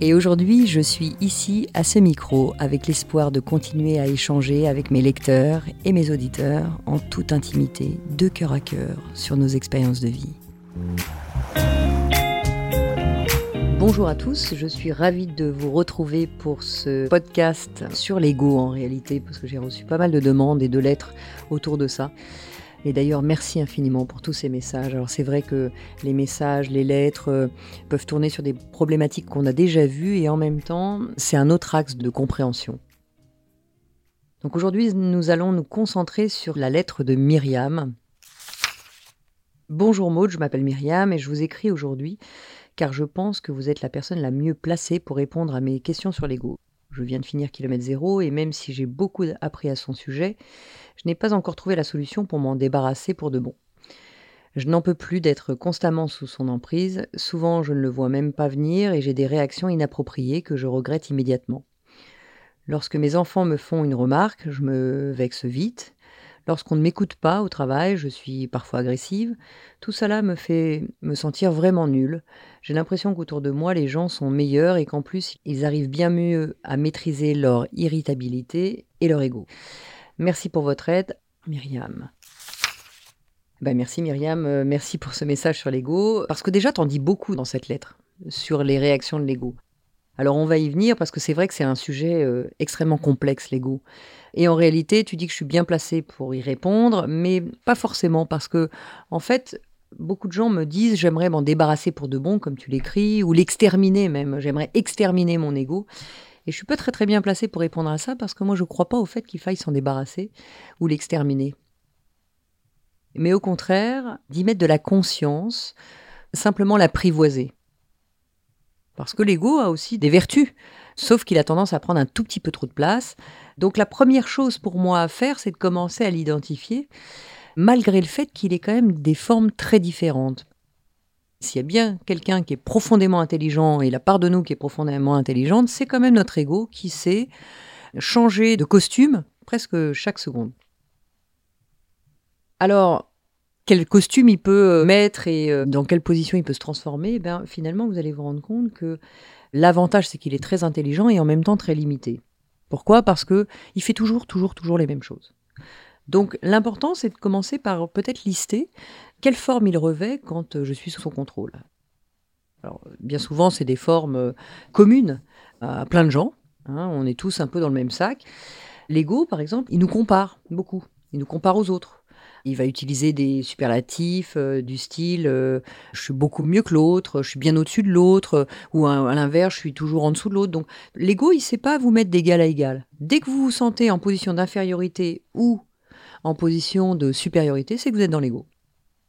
Et aujourd'hui, je suis ici à ce micro avec l'espoir de continuer à échanger avec mes lecteurs et mes auditeurs en toute intimité, de cœur à cœur, sur nos expériences de vie. Bonjour à tous, je suis ravie de vous retrouver pour ce podcast sur l'ego en réalité, parce que j'ai reçu pas mal de demandes et de lettres autour de ça. Et d'ailleurs, merci infiniment pour tous ces messages. Alors c'est vrai que les messages, les lettres euh, peuvent tourner sur des problématiques qu'on a déjà vues et en même temps, c'est un autre axe de compréhension. Donc aujourd'hui, nous allons nous concentrer sur la lettre de Myriam. Bonjour Maud, je m'appelle Myriam et je vous écris aujourd'hui car je pense que vous êtes la personne la mieux placée pour répondre à mes questions sur l'ego. Je viens de finir kilomètre zéro et même si j'ai beaucoup appris à son sujet, je n'ai pas encore trouvé la solution pour m'en débarrasser pour de bon. Je n'en peux plus d'être constamment sous son emprise, souvent je ne le vois même pas venir et j'ai des réactions inappropriées que je regrette immédiatement. Lorsque mes enfants me font une remarque, je me vexe vite. Lorsqu'on ne m'écoute pas au travail, je suis parfois agressive. Tout cela me fait me sentir vraiment nulle. J'ai l'impression qu'autour de moi, les gens sont meilleurs et qu'en plus, ils arrivent bien mieux à maîtriser leur irritabilité et leur ego. Merci pour votre aide, Myriam. Ben merci Myriam, euh, merci pour ce message sur l'ego, parce que déjà t'en dis beaucoup dans cette lettre, sur les réactions de l'ego. Alors on va y venir parce que c'est vrai que c'est un sujet euh, extrêmement complexe, l'ego. Et en réalité, tu dis que je suis bien placée pour y répondre, mais pas forcément parce que, en fait, beaucoup de gens me disent j'aimerais m'en débarrasser pour de bon, comme tu l'écris, ou l'exterminer même. J'aimerais exterminer mon ego. Et je suis pas très très bien placée pour répondre à ça parce que moi je crois pas au fait qu'il faille s'en débarrasser ou l'exterminer. Mais au contraire, d'y mettre de la conscience, simplement l'apprivoiser. Parce que l'ego a aussi des vertus, sauf qu'il a tendance à prendre un tout petit peu trop de place. Donc la première chose pour moi à faire, c'est de commencer à l'identifier, malgré le fait qu'il ait quand même des formes très différentes. S'il y a bien quelqu'un qui est profondément intelligent et la part de nous qui est profondément intelligente, c'est quand même notre ego qui sait changer de costume presque chaque seconde. Alors, quel costume il peut mettre et euh, dans quelle position il peut se transformer, ben, finalement, vous allez vous rendre compte que l'avantage, c'est qu'il est très intelligent et en même temps très limité. Pourquoi? Parce que il fait toujours, toujours, toujours les mêmes choses. Donc l'important, c'est de commencer par peut-être lister quelle forme il revêt quand euh, je suis sous son contrôle. Alors, bien souvent, c'est des formes euh, communes à plein de gens. Hein, on est tous un peu dans le même sac. L'ego, par exemple, il nous compare beaucoup. Il nous compare aux autres. Il va utiliser des superlatifs euh, du style je suis beaucoup mieux que l'autre, je suis bien au-dessus de l'autre, ou à, l'inverse, je suis toujours en dessous de l'autre. Donc l'ego, il ne sait pas vous mettre d'égal à égal. Dès que vous vous sentez en position d'infériorité ou en position de supériorité, c'est que vous êtes dans l'ego.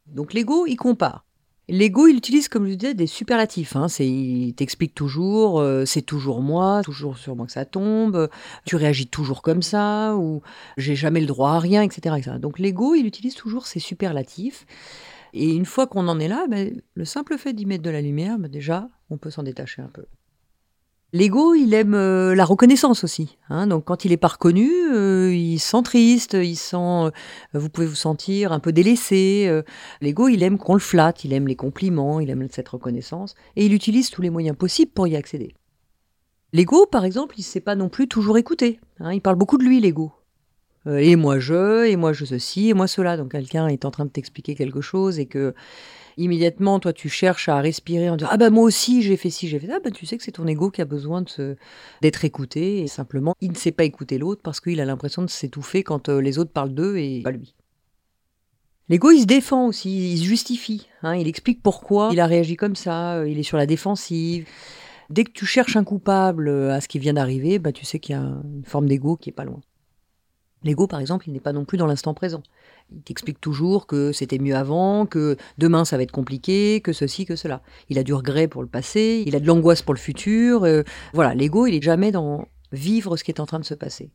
Donc l'ego, il compare. L'ego, il utilise, comme je disais, des superlatifs. Hein. il t'explique toujours, euh, c'est toujours moi, toujours sur moi que ça tombe, tu réagis toujours comme ça, ou j'ai jamais le droit à rien, etc. Donc l'ego, il utilise toujours ces superlatifs. Et une fois qu'on en est là, ben, le simple fait d'y mettre de la lumière, ben, déjà, on peut s'en détacher un peu. L'ego, il aime euh, la reconnaissance aussi. Hein. donc quand il est pas reconnu, euh, il se sent triste, il sent, euh, vous pouvez vous sentir un peu délaissé. L'ego, il aime qu'on le flatte, il aime les compliments, il aime cette reconnaissance, et il utilise tous les moyens possibles pour y accéder. L'ego, par exemple, il ne sait pas non plus toujours écouter. Hein. il parle beaucoup de lui, l'ego. et moi je, et moi je ceci, et moi cela. Donc quelqu'un est en train de t'expliquer quelque chose et que immédiatement, toi, tu cherches à respirer en disant Ah ben moi aussi, j'ai fait ci, j'ai fait ça. Ben, tu sais que c'est ton ego qui a besoin d'être écouté. Et simplement, il ne sait pas écouter l'autre parce qu'il a l'impression de s'étouffer quand euh, les autres parlent d'eux et pas lui. L'ego, il se défend aussi, il se justifie. Hein, il explique pourquoi il a réagi comme ça, euh, il est sur la défensive. Dès que tu cherches un coupable à ce qui vient d'arriver, bah, tu sais qu'il y a une forme d'ego qui est pas loin. L'ego, par exemple, il n'est pas non plus dans l'instant présent. Il t'explique toujours que c'était mieux avant, que demain ça va être compliqué, que ceci, que cela. Il a du regret pour le passé, il a de l'angoisse pour le futur. Euh, voilà, l'ego, il est jamais dans vivre ce qui est en train de se passer.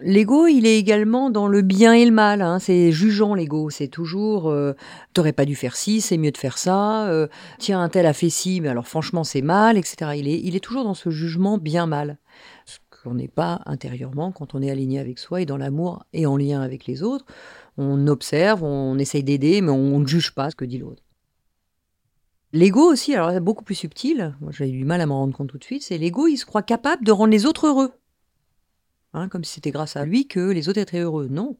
L'ego, il est également dans le bien et le mal. Hein. C'est jugeant l'ego. C'est toujours, euh, t'aurais pas dû faire ci, c'est mieux de faire ça. Euh, tiens, un tel a fait ci, mais alors franchement c'est mal, etc. Il est, il est toujours dans ce jugement bien-mal. Ce qu'on n'est pas intérieurement quand on est aligné avec soi et dans l'amour et en lien avec les autres. On observe, on essaye d'aider, mais on ne juge pas ce que dit l'autre. L'ego aussi, alors beaucoup plus subtil, j'ai eu du mal à m'en rendre compte tout de suite, c'est l'ego, il se croit capable de rendre les autres heureux. Hein, comme si c'était grâce à lui que les autres étaient heureux. Non.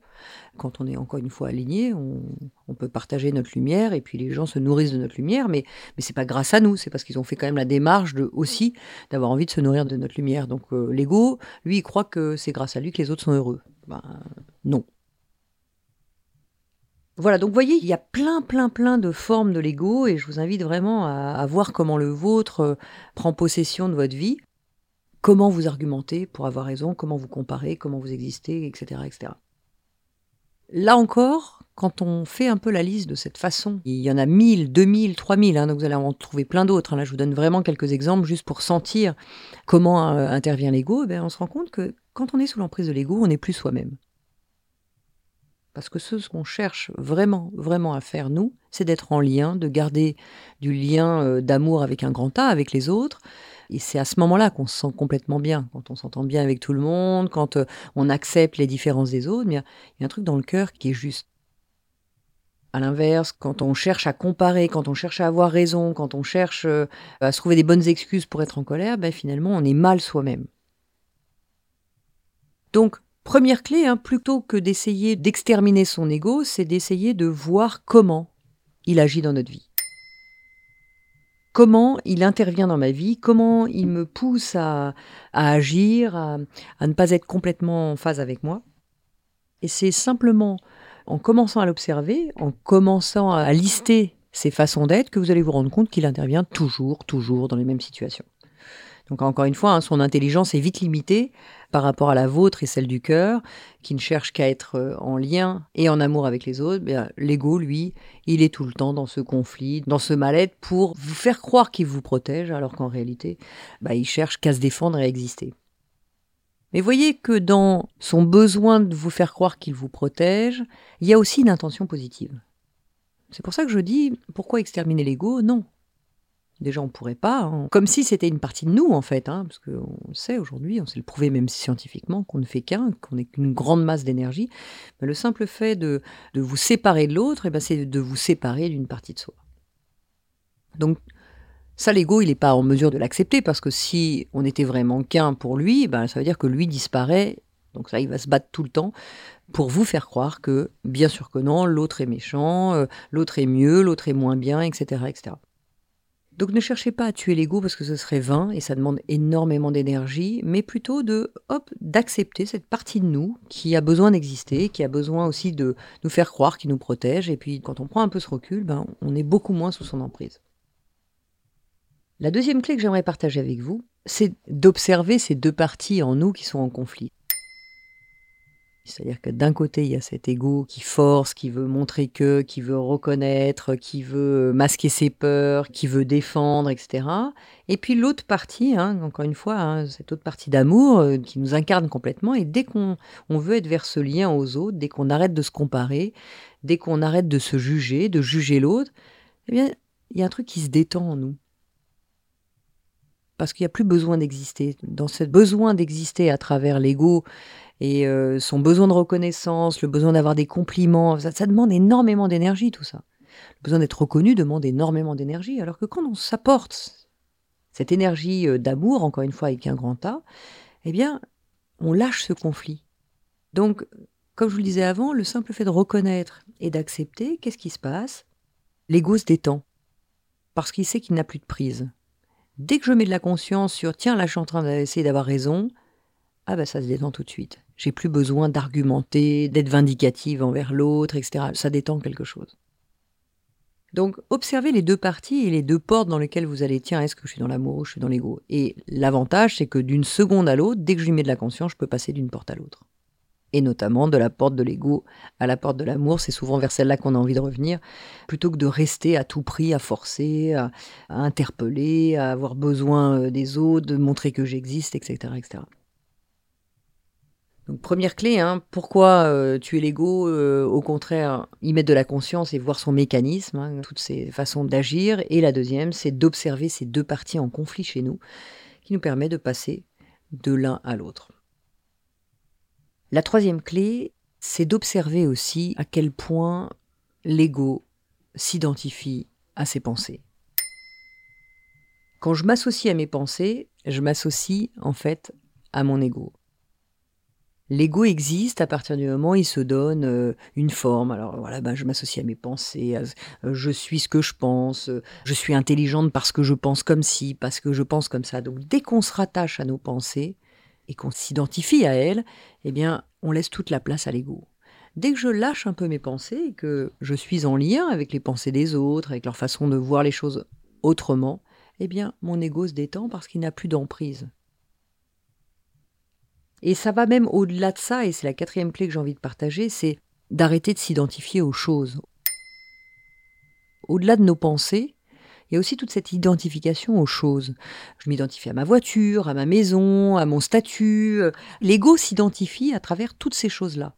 Quand on est encore une fois aligné, on, peut partager notre lumière et puis les gens se nourrissent de notre lumière, mais, mais c'est pas grâce à nous, c'est parce qu'ils ont fait quand même la démarche de, aussi d'avoir envie de se nourrir de notre lumière. Donc euh, l'ego, lui, il croit que c'est grâce à lui que les autres sont heureux. Ben, non. Voilà, donc vous voyez, il y a plein, plein, plein de formes de l'ego et je vous invite vraiment à, à voir comment le vôtre euh, prend possession de votre vie comment vous argumentez pour avoir raison, comment vous comparez, comment vous existez, etc. etc. Là encore, quand on fait un peu la liste de cette façon, il y en a 1000, 2000, 3000, hein, donc vous allez en trouver plein d'autres. Hein. Là, je vous donne vraiment quelques exemples juste pour sentir comment euh, intervient l'ego. Eh on se rend compte que quand on est sous l'emprise de l'ego, on n'est plus soi-même. Parce que ce qu'on cherche vraiment, vraiment à faire, nous, c'est d'être en lien, de garder du lien euh, d'amour avec un grand A, avec les autres, et c'est à ce moment-là qu'on se sent complètement bien, quand on s'entend bien avec tout le monde, quand euh, on accepte les différences des autres. Il y, a un truc dans le cœur qui est juste. À l'inverse, quand on cherche à comparer, quand on cherche à avoir raison, quand on cherche euh, à se trouver des bonnes excuses pour être en colère, ben finalement, on est mal soi-même. Donc, première clé, hein, plutôt que d'essayer d'exterminer son ego, c'est d'essayer de voir comment il agit dans notre vie comment il intervient dans ma vie, comment il me pousse à, agir, à, ne pas être complètement en phase avec moi. Et c'est simplement en commençant à l'observer, en commençant à lister ses façons d'être, que vous allez vous rendre compte qu'il intervient toujours, toujours dans les mêmes situations. Donc encore une fois, hein, son intelligence est vite limitée par rapport à la vôtre et celle du cœur, qui ne cherche qu'à être euh, en lien et en amour avec les autres. L'ego, lui, il est tout le temps dans ce conflit, dans ce mal-être pour vous faire croire qu'il vous protège, alors qu'en réalité, bah, il cherche qu'à se défendre et à exister. Mais voyez que dans son besoin de vous faire croire qu'il vous protège, il y a aussi une intention positive. C'est pour ça que je dis, pourquoi exterminer l'ego? Non, Déjà, on pourrait pas, hein. comme si c'était une partie de nous en fait, hein, parce qu'on sait aujourd'hui, on sait le prouver même scientifiquement, qu'on ne fait qu'un, qu'on n'est qu'une grande masse d'énergie. Mais le simple fait de, vous séparer de l'autre, eh ben, c'est de vous séparer d'une partie de soi. Donc ça, l'ego, il n'est pas en mesure de l'accepter, parce que si on était vraiment qu'un pour lui, ben, ça veut dire que lui disparaît, donc ça, il va se battre tout le temps pour vous faire croire que, bien sûr que non, l'autre est méchant, euh, l'autre est mieux, l'autre est moins bien, etc. etc. Donc ne cherchez pas à tuer l'ego parce que ce serait vain et ça demande énormément d'énergie, mais plutôt de d'accepter cette partie de nous qui a besoin d'exister, qui a besoin aussi de nous faire croire qu'il nous protège. Et puis quand on prend un peu ce recul, ben, on est beaucoup moins sous son emprise. La deuxième clé que j'aimerais partager avec vous, c'est d'observer ces deux parties en nous qui sont en conflit. C'est-à-dire que d'un côté, il y a cet ego qui force, qui veut montrer que, qui veut reconnaître, qui veut masquer ses peurs, qui veut défendre, etc. Et puis l'autre partie, hein, encore une fois, hein, cette autre partie d'amour euh, qui nous incarne complètement. Et dès qu'on veut être vers ce lien aux autres, dès qu'on arrête de se comparer, dès qu'on arrête de se juger, de juger l'autre, eh bien, il y a un truc qui se détend en nous parce qu'il n'y a plus besoin d'exister. Dans ce besoin d'exister à travers l'ego et euh, son besoin de reconnaissance, le besoin d'avoir des compliments, ça, demande énormément d'énergie tout ça. Le besoin d'être reconnu demande énormément d'énergie, alors que quand on s'apporte cette énergie euh, d'amour, encore une fois avec un grand A, eh bien, on lâche ce conflit. Donc, comme je vous le disais avant, le simple fait de reconnaître et d'accepter, qu'est-ce qui se passe? L'ego se détend, parce qu'il sait qu'il n'a plus de prise. Dès que je mets de la conscience sur tiens, là je suis en train d'essayer d'avoir raison, ah ben ça se détend tout de suite. J'ai plus besoin d'argumenter, d'être vindicative envers l'autre, etc. Ça détend quelque chose. Donc, observez les deux parties et les deux portes dans lesquelles vous allez, tiens, est-ce que je suis dans l'amour ou je suis dans l'ego? Et l'avantage, c'est que d'une seconde à l'autre, dès que je lui mets de la conscience, je peux passer d'une porte à l'autre. Et notamment de la porte de l'ego à la porte de l'amour, c'est souvent vers celle-là qu'on a envie de revenir, plutôt que de rester à tout prix, à forcer, à, interpeller, à avoir besoin euh, des autres, de montrer que j'existe, etc., etc. Première clé, hein, pourquoi euh, tuer l'ego euh, Au contraire, y mettre de la conscience et voir son mécanisme, hein, toutes ses façons d'agir. Et la deuxième, c'est d'observer ces deux parties en conflit chez nous, qui nous permet de passer de l'un à l'autre. La troisième clé, c'est d'observer aussi à quel point l'ego s'identifie à ses pensées. Quand je m'associe à mes pensées, je m'associe en fait à mon ego. L'ego existe à partir du moment où il se donne euh, une forme. Alors voilà, ben, je m'associe à mes pensées, euh, je suis ce que je pense, euh, je suis intelligente parce que je pense comme ci, parce que je pense comme ça. Donc dès qu'on se rattache à nos pensées et qu'on s'identifie à elles, eh bien, on laisse toute la place à l'ego. Dès que je lâche un peu mes pensées et que je suis en lien avec les pensées des autres, avec leur façon de voir les choses autrement, eh bien, mon ego se détend parce qu'il n'a plus d'emprise. Et ça va même au-delà de ça, et c'est la quatrième clé que j'ai envie de partager, c'est d'arrêter de s'identifier aux choses. Au-delà de nos pensées, il y a aussi toute cette identification aux choses. Je m'identifie à ma voiture, à ma maison, à mon statut. L'ego s'identifie à travers toutes ces choses-là.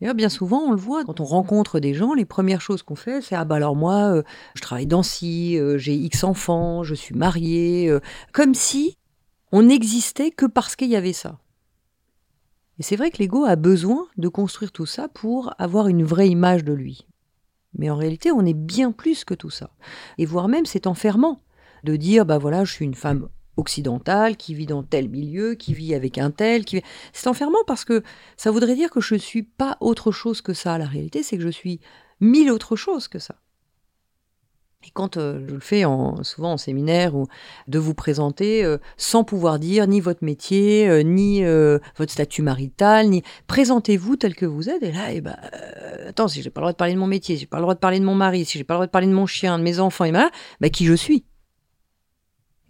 Et bien souvent, on le voit, quand on rencontre des gens, les premières choses qu'on fait, c'est Ah bah alors moi, euh, je travaille dans ci, euh, j'ai X enfants, je suis marié, euh, comme si on n'existait que parce qu'il y avait ça. Et c'est vrai que l'ego a besoin de construire tout ça pour avoir une vraie image de lui. Mais en réalité, on est bien plus que tout ça. Et voire même, c'est enfermant de dire, bah voilà, je suis une femme occidentale qui vit dans tel milieu, qui vit avec un tel, qui c'est enfermant parce que ça voudrait dire que je ne suis pas autre chose que ça. La réalité, c'est que je suis mille autres choses que ça. Quand euh, je le fais en, souvent en séminaire, ou de vous présenter euh, sans pouvoir dire ni votre métier, euh, ni votre statut marital, ni présentez-vous tel que vous êtes. Et là, eh ben, attends, si j'ai pas le droit de parler de mon métier, si j'ai pas le droit de parler de mon mari, si j'ai pas le droit de parler de mon chien, de mes enfants, et ben, ben qui je suis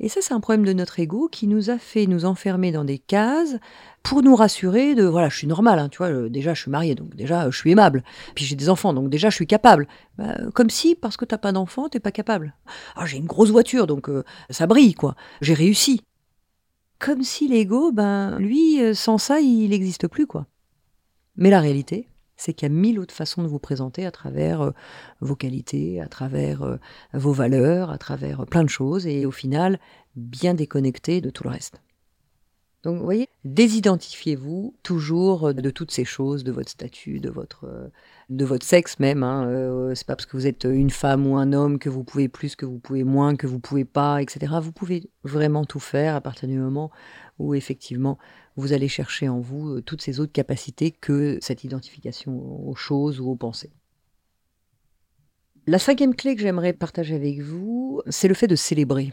et ça, c'est un problème de notre ego qui nous a fait nous enfermer dans des cases pour nous rassurer de voilà, je suis normal, hein, tu vois, euh, déjà je suis mariée, donc déjà je suis aimable. Puis j'ai des enfants, donc déjà je suis capable. Bah, comme si, parce que t'as pas d'enfant, t'es pas capable. Ah, j'ai une grosse voiture, donc euh, ça brille, quoi. J'ai réussi. Comme si l'ego, ben, lui, euh, sans ça, il n'existe plus, quoi. Mais la réalité, c'est qu'il y a mille autres façons de vous présenter à travers euh, vos qualités, à travers euh, vos valeurs, à travers euh, plein de choses, et au final, bien déconnecté de tout le reste. Donc, vous voyez, désidentifiez-vous toujours de toutes ces choses, de votre statut, de votre, sexe même. Hein. c'est pas parce que vous êtes une femme ou un homme que vous pouvez plus, que vous pouvez moins, que vous pouvez pas, etc. Vous pouvez vraiment tout faire à partir du moment où effectivement vous allez chercher en vous euh, toutes ces autres capacités que cette identification aux choses ou aux pensées. La cinquième clé que j'aimerais partager avec vous, c'est le fait de célébrer.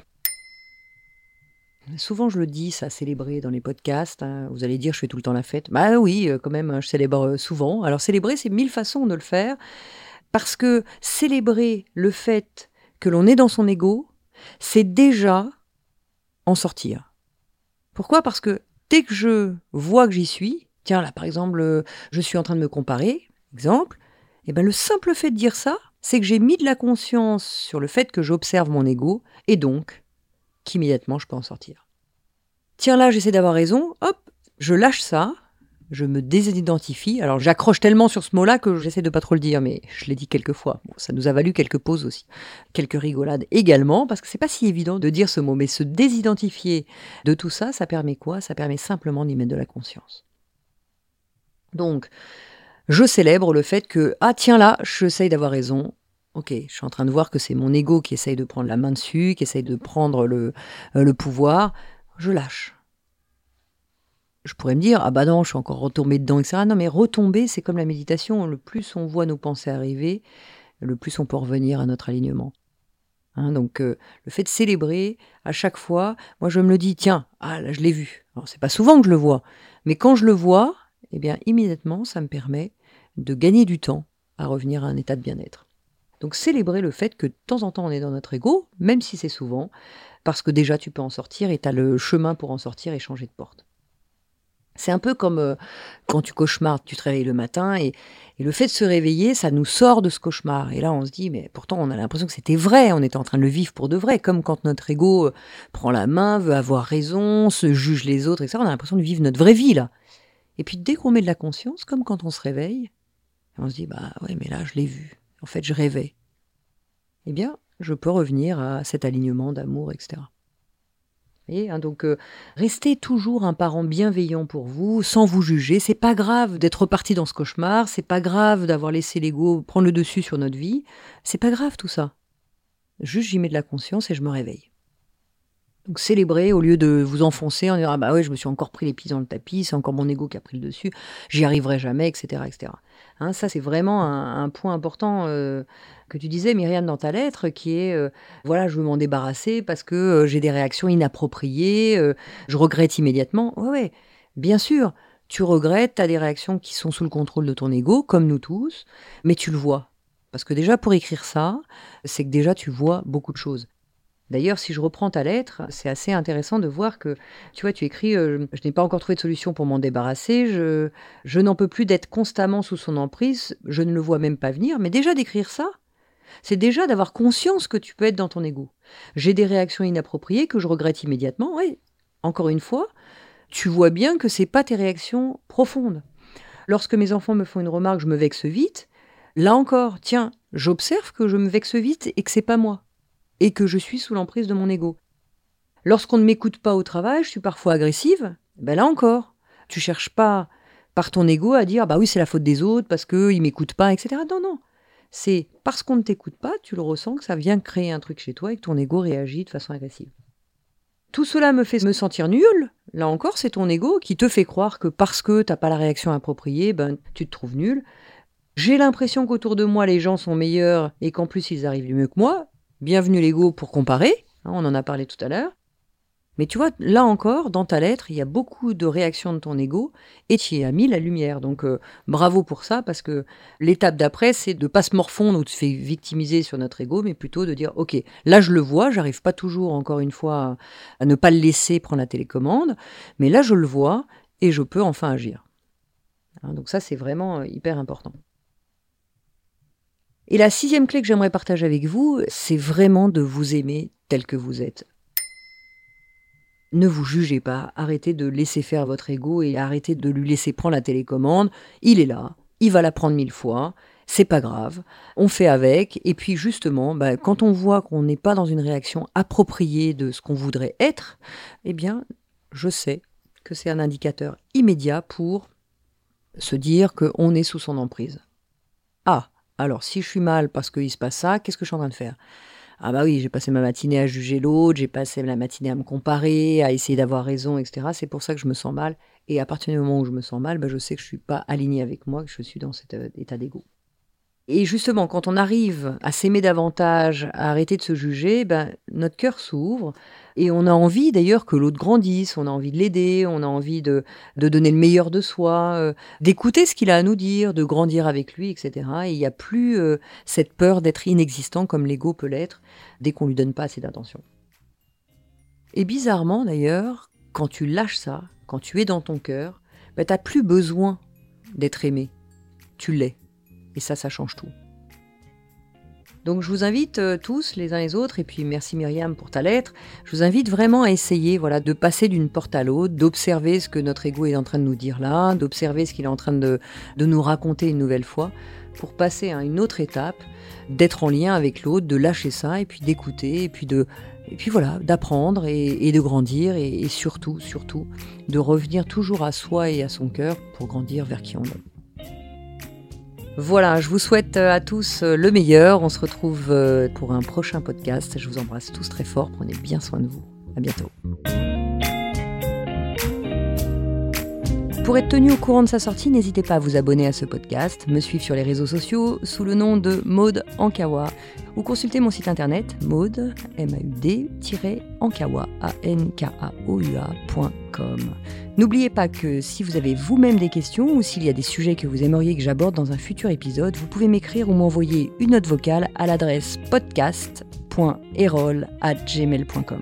Souvent, je le dis, ça, célébrer dans les podcasts. Hein. Vous allez dire, je fais tout le temps la fête. Bah oui, euh, quand même, je célèbre euh, souvent. Alors, célébrer, c'est mille façons de le faire. Parce que célébrer le fait que l'on est dans son ego, c'est déjà en sortir. Pourquoi? Parce que dès que je vois que j'y suis, tiens là par exemple, euh, je suis en train de me comparer, exemple, et eh ben le simple fait de dire ça, c'est que j'ai mis de la conscience sur le fait que j'observe mon ego et donc qu'immédiatement je peux en sortir. Tiens là, j'essaie d'avoir raison, hop, je lâche ça, je me désidentifie. Alors j'accroche tellement sur ce mot-là que j'essaie de pas trop le dire, mais je l'ai dit quelques fois. ça nous a valu quelques pauses aussi, quelques rigolades également, parce que c'est pas si évident de dire ce mot, mais se désidentifier de tout ça, ça permet quoi? Ça permet simplement d'y mettre de la conscience. Donc, je célèbre le fait que ah tiens là, j'essaye d'avoir raison. Ok, je suis en train de voir que c'est mon ego qui essaye de prendre la main dessus, qui essaye de prendre le, euh, le pouvoir. Je lâche je pourrais me dire, ah bah non, je suis encore retombé dedans, etc. Non, mais retomber, c'est comme la méditation. Le plus on voit nos pensées arriver, le plus on peut revenir à notre alignement. Hein, donc, euh, le fait de célébrer à chaque fois, moi je me le dis, tiens, ah là je l'ai vu. Alors, c'est pas souvent que je le vois, mais quand je le vois, eh bien, immédiatement, ça me permet de gagner du temps à revenir à un état de bien-être. Donc célébrer le fait que de temps en temps on est dans notre ego, même si c'est souvent, parce que déjà tu peux en sortir et tu as le chemin pour en sortir et changer de porte. C'est un peu comme euh, quand tu cauchemardes, tu te réveilles le matin et, le fait de se réveiller, ça nous sort de ce cauchemar. Et là, on se dit, mais pourtant, on a l'impression que c'était vrai, on était en train de le vivre pour de vrai, comme quand notre ego euh, prend la main, veut avoir raison, se juge les autres, etc. On a l'impression de vivre notre vraie vie, là. Et puis dès qu'on met de la conscience, comme quand on se réveille, on se dit, bah ouais, mais là, je l'ai vu. En fait, je rêvais. Eh bien, je peux revenir à cet alignement d'amour, etc. Hein, donc, euh, restez toujours un parent bienveillant pour vous, sans vous juger. C'est pas grave d'être reparti dans ce cauchemar. C'est pas grave d'avoir laissé l'ego prendre le dessus sur notre vie. C'est pas grave tout ça. Juste, j'y mets de la conscience et je me réveille. Donc célébrer au lieu de vous enfoncer en disant ah bah ouais je me suis encore pris les pieds dans le tapis c'est encore mon ego qui a pris le dessus j'y arriverai jamais etc etc hein, ça c'est vraiment un, point important euh, que tu disais Myriam dans ta lettre qui est euh, voilà je veux m'en débarrasser parce que euh, j'ai des réactions inappropriées je regrette immédiatement. Ouais, ouais bien sûr tu regrettes tu as des réactions qui sont sous le contrôle de ton ego comme nous tous mais tu le vois. Parce que déjà pour écrire ça c'est que déjà tu vois beaucoup de choses D'ailleurs, si je reprends ta lettre, c'est assez intéressant de voir que, tu vois, tu écris euh, Je n'ai pas encore trouvé de solution pour m'en débarrasser, je, je n'en peux plus d'être constamment sous son emprise, je ne le vois même pas venir. Mais déjà d'écrire ça, c'est déjà d'avoir conscience que tu peux être dans ton ego. J'ai des réactions inappropriées que je regrette immédiatement. Oui, encore une fois, tu vois bien que c'est pas tes réactions profondes. Lorsque mes enfants me font une remarque, je me vexe vite. Là encore, tiens, j'observe que je me vexe vite et que c'est pas moi et que je suis sous l'emprise de mon ego. Lorsqu'on ne m'écoute pas au travail, je suis parfois agressive, ben là encore, tu cherches pas par ton ego à dire bah oui c'est la faute des autres parce qu'ils m'écoutent pas, etc. Non, non. C'est parce qu'on ne t'écoute pas, tu le ressens que ça vient créer un truc chez toi et que ton ego réagit de façon agressive. Tout cela me fait me sentir nul. Là encore, c'est ton ego qui te fait croire que parce que tu n'as pas la réaction appropriée, ben tu te trouves nul. J'ai l'impression qu'autour de moi les gens sont meilleurs et qu'en plus ils arrivent mieux que moi. Bienvenue l'ego pour comparer, hein, on en a parlé tout à l'heure. Mais tu vois, là encore, dans ta lettre, il y a beaucoup de réactions de ton ego et tu y as mis la lumière. Donc euh, bravo pour ça, parce que l'étape d'après, c'est de pas se morfondre ou de se faire victimiser sur notre ego, mais plutôt de dire, ok, là je le vois, j'arrive pas toujours, encore une fois, à ne pas le laisser prendre la télécommande, mais là je le vois et je peux enfin agir. Hein, donc ça, c'est vraiment euh, hyper important. Et la sixième clé que j'aimerais partager avec vous, c'est vraiment de vous aimer tel que vous êtes. Ne vous jugez pas, arrêtez de laisser faire votre ego et arrêtez de lui laisser prendre la télécommande. Il est là, il va la prendre mille fois, c'est pas grave, on fait avec. Et puis justement, bah, quand on voit qu'on n'est pas dans une réaction appropriée de ce qu'on voudrait être, eh bien, je sais que c'est un indicateur immédiat pour se dire qu'on est sous son emprise. Ah, alors, si je suis mal parce qu'il se passe ça, qu'est-ce que je suis en train de faire? Ah bah oui, j'ai passé ma matinée à juger l'autre, j'ai passé la matinée à me comparer, à essayer d'avoir raison, etc. C'est pour ça que je me sens mal. Et à partir du moment où je me sens mal, bah, je sais que je ne suis pas aligné avec moi, que je suis dans cet euh, état d'ego. Et justement, quand on arrive à s'aimer davantage, à arrêter de se juger, ben, notre cœur s'ouvre et on a envie d'ailleurs que l'autre grandisse, on a envie de l'aider, on a envie de, de, donner le meilleur de soi, euh, d'écouter ce qu'il a à nous dire, de grandir avec lui, etc. Et il n'y a plus euh, cette peur d'être inexistant comme l'ego peut l'être dès qu'on lui donne pas assez d'attention. Et bizarrement d'ailleurs, quand tu lâches ça, quand tu es dans ton cœur, ben, tu n'as plus besoin d'être aimé. Tu l'es. Et ça, ça change tout. Donc je vous invite euh, tous les uns les autres, et puis merci Myriam pour ta lettre, je vous invite vraiment à essayer voilà, de passer d'une porte à l'autre, d'observer ce que notre ego est en train de nous dire là, d'observer ce qu'il est en train de, nous raconter une nouvelle fois, pour passer à une autre étape, d'être en lien avec l'autre, de lâcher ça, et puis d'écouter, et puis de... Puis voilà, d'apprendre et, de grandir et, et surtout, surtout, de revenir toujours à soi et à son cœur pour grandir vers qui on est. Voilà, je vous souhaite euh, à tous euh, le meilleur. On se retrouve euh, pour un prochain podcast. Je vous embrasse tous très fort. Prenez bien soin de vous. À bientôt. Pour être tenu au courant de sa sortie, n'hésitez pas à vous abonner à ce podcast, me suivre sur les réseaux sociaux sous le nom de Maude Ankawa ou consulter mon site internet maude, ankawa. N'oubliez pas que si vous avez vous-même des questions ou s'il y a des sujets que vous aimeriez que j'aborde dans un futur épisode, vous pouvez m'écrire ou m'envoyer une note vocale à l'adresse podcast.erol@gmail.com.